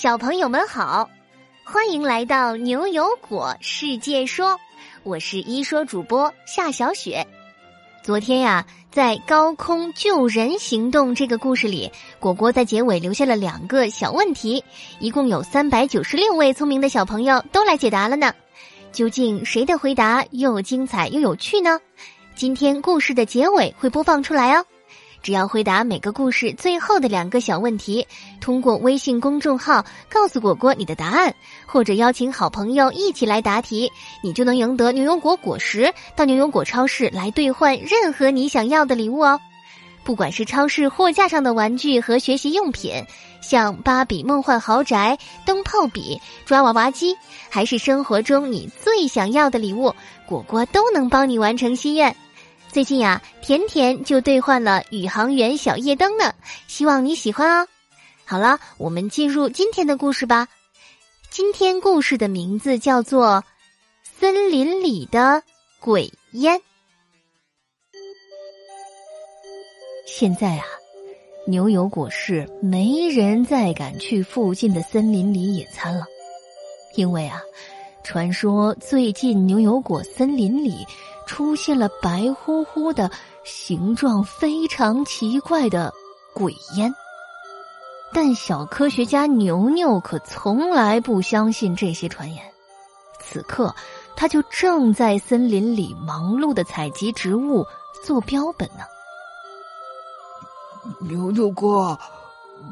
小朋友们好，欢迎来到牛油果世界说，我是一说主播夏小雪。昨天呀，在高空救人行动这个故事里，果果在结尾留下了两个小问题，一共有三百九十六位聪明的小朋友都来解答了呢。究竟谁的回答又精彩又有趣呢？今天故事的结尾会播放出来哦。只要回答每个故事最后的两个小问题，通过微信公众号告诉果果你的答案，或者邀请好朋友一起来答题，你就能赢得牛油果果实，到牛油果超市来兑换任何你想要的礼物哦。不管是超市货架上的玩具和学习用品，像芭比梦幻豪宅、灯泡笔、抓娃娃机，还是生活中你最想要的礼物，果果都能帮你完成心愿。最近呀，甜甜就兑换了宇航员小夜灯呢，希望你喜欢哦。好了，我们进入今天的故事吧。今天故事的名字叫做《森林里的鬼烟》。现在啊，牛油果市没人再敢去附近的森林里野餐了，因为啊，传说最近牛油果森林里。出现了白乎乎的、形状非常奇怪的鬼烟，但小科学家牛牛可从来不相信这些传言。此刻，他就正在森林里忙碌的采集植物做标本呢。牛牛哥，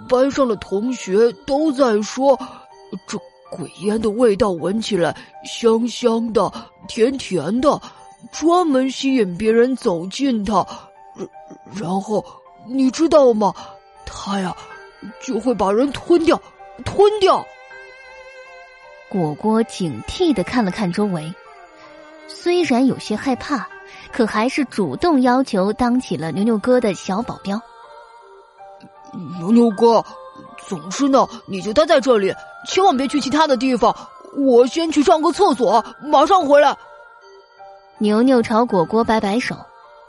班上的同学都在说，这鬼烟的味道闻起来香香的、甜甜的。专门吸引别人走近它，然后你知道吗？它呀就会把人吞掉，吞掉。果果警惕的看了看周围，虽然有些害怕，可还是主动要求当起了牛牛哥的小保镖。牛牛哥，总之呢，你就待在这里，千万别去其他的地方。我先去上个厕所，马上回来。牛牛朝果果摆摆手，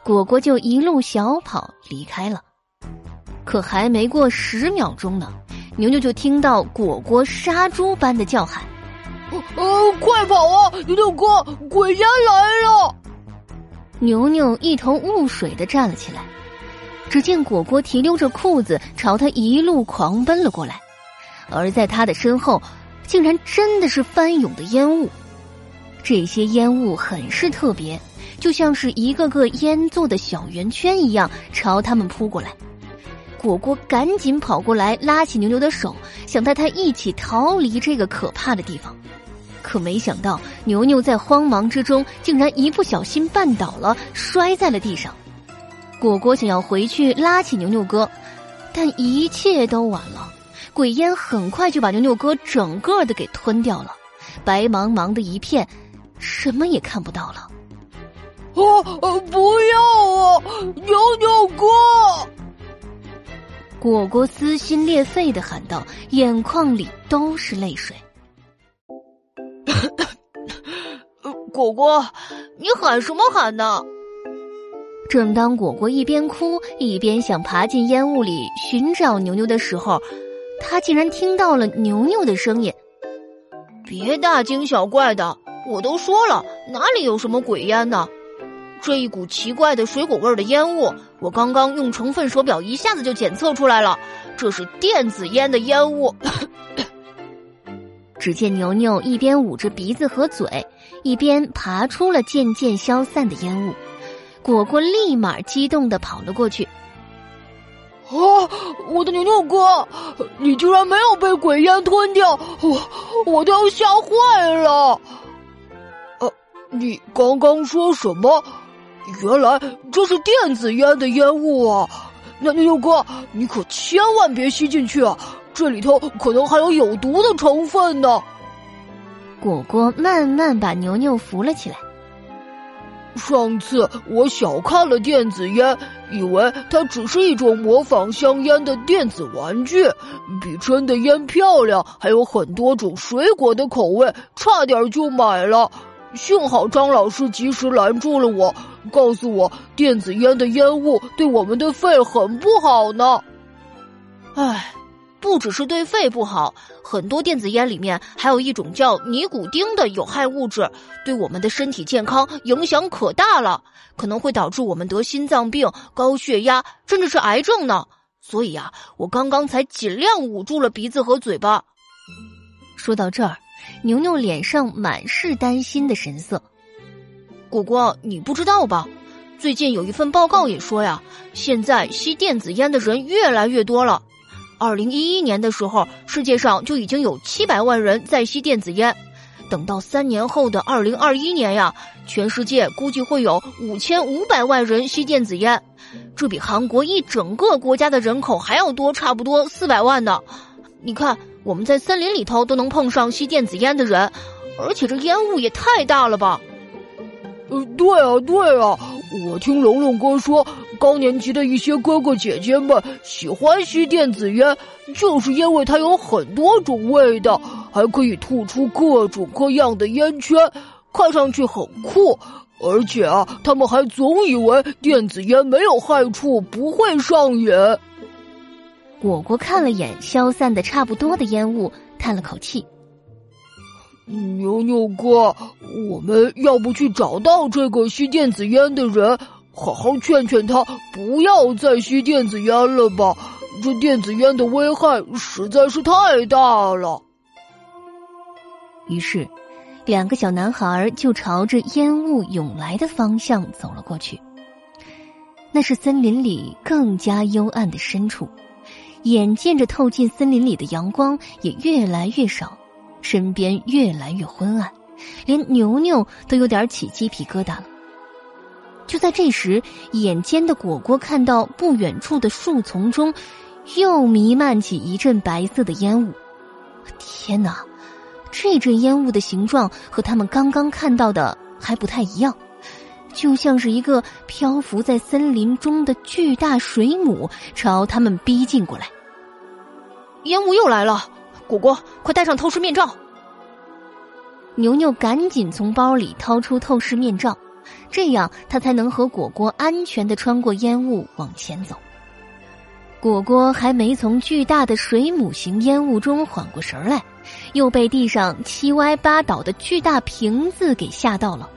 果果就一路小跑离开了。可还没过十秒钟呢，牛牛就听到果果杀猪般的叫喊：“呃，快跑啊，牛牛哥，鬼家来了！”牛牛一头雾水的站了起来，只见果果提溜着裤子朝他一路狂奔了过来，而在他的身后，竟然真的是翻涌的烟雾。这些烟雾很是特别，就像是一个个烟做的小圆圈一样，朝他们扑过来。果果赶紧跑过来，拉起牛牛的手，想带他一起逃离这个可怕的地方。可没想到，牛牛在慌忙之中，竟然一不小心绊倒了，摔在了地上。果果想要回去拉起牛牛哥，但一切都晚了。鬼烟很快就把牛牛哥整个的给吞掉了，白茫茫的一片。什么也看不到了。哦！不要啊！牛牛哥！果果撕心裂肺的喊道，眼眶里都是泪水。果果，你喊什么喊呢？正当果果一边哭一边想爬进烟雾里寻找牛牛的时候，他竟然听到了牛牛的声音：“别大惊小怪的。”我都说了，哪里有什么鬼烟呢？这一股奇怪的水果味的烟雾，我刚刚用成分手表一下子就检测出来了，这是电子烟的烟雾。只见牛牛一边捂着鼻子和嘴，一边爬出了渐渐消散的烟雾。果果立马激动的跑了过去。啊，我的牛牛哥，你居然没有被鬼烟吞掉，我我都要吓坏了。你刚刚说什么？原来这是电子烟的烟雾啊！那牛牛哥，你可千万别吸进去啊！这里头可能还有有毒的成分呢。果果慢慢把牛牛扶了起来。上次我小看了电子烟，以为它只是一种模仿香烟的电子玩具，比真的烟漂亮，还有很多种水果的口味，差点就买了。幸好张老师及时拦住了我，告诉我电子烟的烟雾对我们的肺很不好呢。唉，不只是对肺不好，很多电子烟里面还有一种叫尼古丁的有害物质，对我们的身体健康影响可大了，可能会导致我们得心脏病、高血压，甚至是癌症呢。所以啊，我刚刚才尽量捂住了鼻子和嘴巴。说到这儿，牛牛脸上满是担心的神色。果果，你不知道吧？最近有一份报告也说呀，现在吸电子烟的人越来越多了。二零一一年的时候，世界上就已经有七百万人在吸电子烟。等到三年后的二零二一年呀，全世界估计会有五千五百万人吸电子烟，这比韩国一整个国家的人口还要多，差不多四百万呢。你看，我们在森林里头都能碰上吸电子烟的人，而且这烟雾也太大了吧？呃，对啊，对啊，我听龙龙哥说，高年级的一些哥哥姐姐们喜欢吸电子烟，就是因为它有很多种味道，还可以吐出各种各样的烟圈，看上去很酷。而且啊，他们还总以为电子烟没有害处，不会上瘾。果果看了眼消散的差不多的烟雾，叹了口气。牛牛哥，我们要不去找到这个吸电子烟的人，好好劝劝他不要再吸电子烟了吧？这电子烟的危害实在是太大了。于是，两个小男孩就朝着烟雾涌来的方向走了过去。那是森林里更加幽暗的深处，眼见着透进森林里的阳光也越来越少。身边越来越昏暗，连牛牛都有点起鸡皮疙瘩了。就在这时，眼尖的果果看到不远处的树丛中，又弥漫起一阵白色的烟雾。天哪，这阵烟雾的形状和他们刚刚看到的还不太一样，就像是一个漂浮在森林中的巨大水母朝他们逼近过来。烟雾又来了。果果，快戴上透视面罩！牛牛赶紧从包里掏出透视面罩，这样他才能和果果安全的穿过烟雾往前走。果果还没从巨大的水母型烟雾中缓过神来，又被地上七歪八倒的巨大瓶子给吓到了。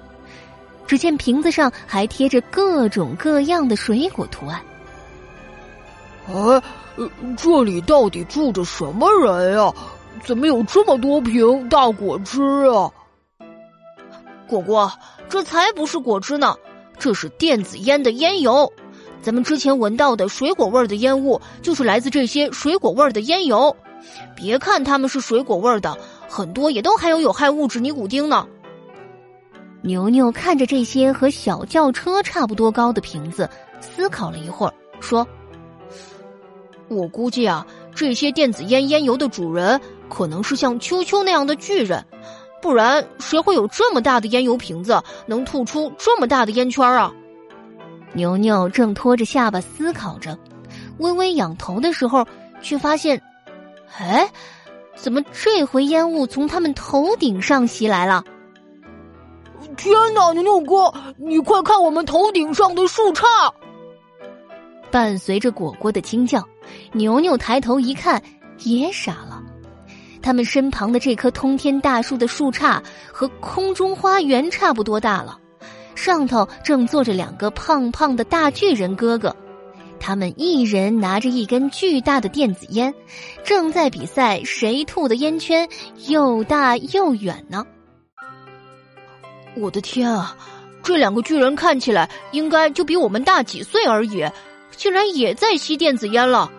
只见瓶子上还贴着各种各样的水果图案。啊！这里到底住着什么人呀？怎么有这么多瓶大果汁啊？果果，这才不是果汁呢，这是电子烟的烟油。咱们之前闻到的水果味儿的烟雾，就是来自这些水果味儿的烟油。别看它们是水果味儿的，很多也都含有有害物质尼古丁呢。牛牛看着这些和小轿车差不多高的瓶子，思考了一会儿，说。我估计啊，这些电子烟烟油的主人可能是像秋秋那样的巨人，不然谁会有这么大的烟油瓶子，能吐出这么大的烟圈啊？牛牛正拖着下巴思考着，微微仰头的时候，却发现，哎，怎么这回烟雾从他们头顶上袭来了？天哪，牛牛哥，你快看我们头顶上的树杈！伴随着果果的惊叫。牛牛抬头一看，也傻了。他们身旁的这棵通天大树的树杈和空中花园差不多大了，上头正坐着两个胖胖的大巨人哥哥，他们一人拿着一根巨大的电子烟，正在比赛谁吐的烟圈又大又远呢。我的天啊，这两个巨人看起来应该就比我们大几岁而已，竟然也在吸电子烟了。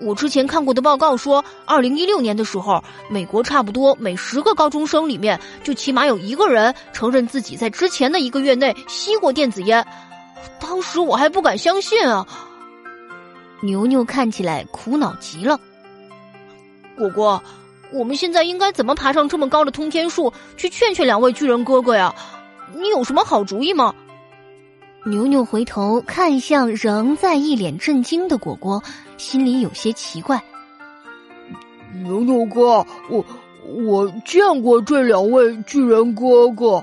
我之前看过的报告说，二零一六年的时候，美国差不多每十个高中生里面就起码有一个人承认自己在之前的一个月内吸过电子烟。当时我还不敢相信啊！牛牛看起来苦恼极了。果果，我们现在应该怎么爬上这么高的通天树去劝劝两位巨人哥哥呀？你有什么好主意吗？牛牛回头看向仍在一脸震惊的果果。心里有些奇怪。牛牛哥，我我见过这两位巨人哥哥。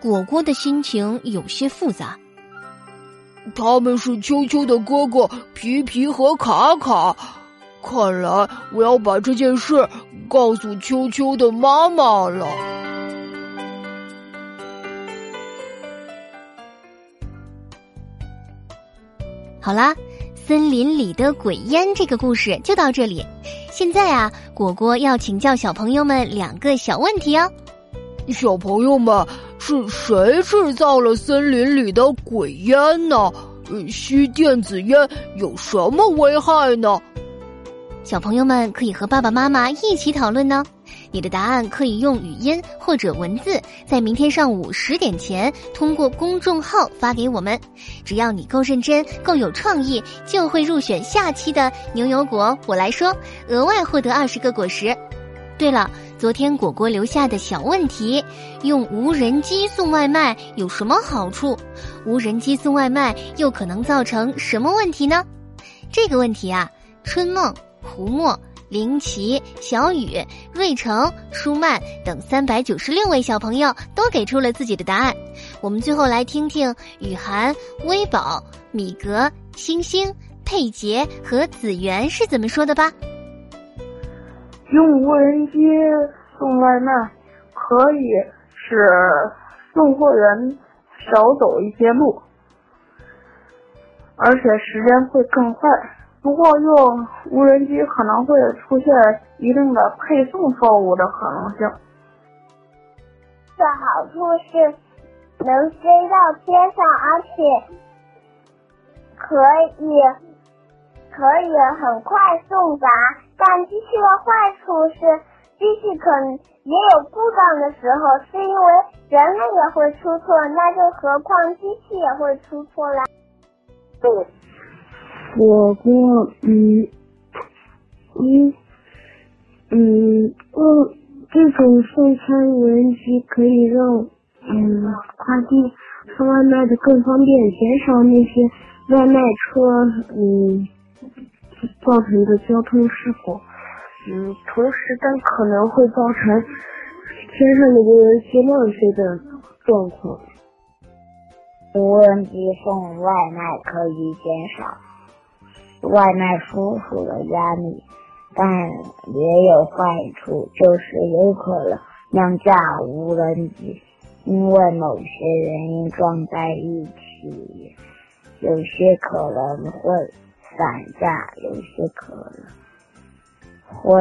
果果的心情有些复杂。他们是秋秋的哥哥皮皮和卡卡，看来我要把这件事告诉秋秋的妈妈了。好啦，森林里的鬼烟这个故事就到这里。现在啊，果果要请教小朋友们两个小问题哦。小朋友们，是谁制造了森林里的鬼烟呢？吸电子烟有什么危害呢？小朋友们可以和爸爸妈妈一起讨论呢。你的答案可以用语音或者文字，在明天上午十点前通过公众号发给我们。只要你够认真、够有创意，就会入选下期的牛油果。我来说，额外获得二十个果实。对了，昨天果果留下的小问题：用无人机送外卖有什么好处？无人机送外卖又可能造成什么问题呢？这个问题啊，春梦、胡墨、林奇、小雨、瑞成、舒曼等三百九十六位小朋友都给出了自己的答案。我们最后来听听雨涵、微宝、米格、星星、佩杰和子源是怎么说的吧。用无人机送外卖可以使送货员少走一些路，而且时间会更快。不过用无人机可能会出现一定的配送错误的可能性。的好处是能飞到天上，而且可以可以很快送达。但机器的坏处是，机器可能也有故障的时候，是因为人类也会出错，那就何况机器也会出错了。对，我过嗯嗯嗯，用这种送餐无人机可以让嗯快递送外卖的更方便，减少那些外卖车嗯。造成的交通事故，嗯，同时但可能会造成天上的无人机乱飞的状况。无人机送外卖可以减少外卖叔叔的压力，但也有坏处，就是有可能两架无人机因为某些原因撞在一起，有些可能会。散架有些可能会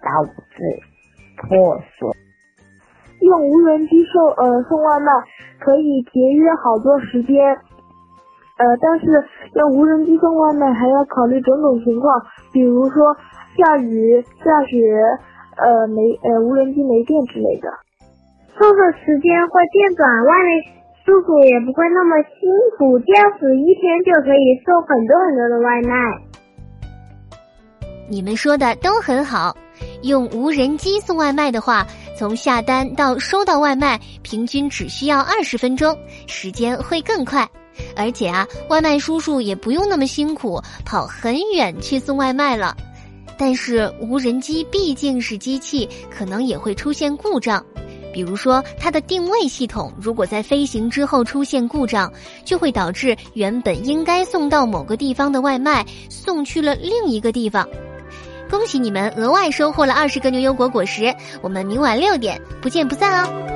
导致破损。用无人机送呃送外卖可以节约好多时间，呃，但是用无人机送外卖还要考虑种种情况，比如说下雨、下雪，呃没呃无人机没电之类的。送的时间会变短，外卖。叔叔也不会那么辛苦，这样子一天就可以送很多很多的外卖。你们说的都很好，用无人机送外卖的话，从下单到收到外卖，平均只需要二十分钟，时间会更快。而且啊，外卖叔叔也不用那么辛苦，跑很远去送外卖了。但是无人机毕竟是机器，可能也会出现故障。比如说，它的定位系统如果在飞行之后出现故障，就会导致原本应该送到某个地方的外卖送去了另一个地方。恭喜你们额外收获了二十个牛油果果实，我们明晚六点不见不散哦。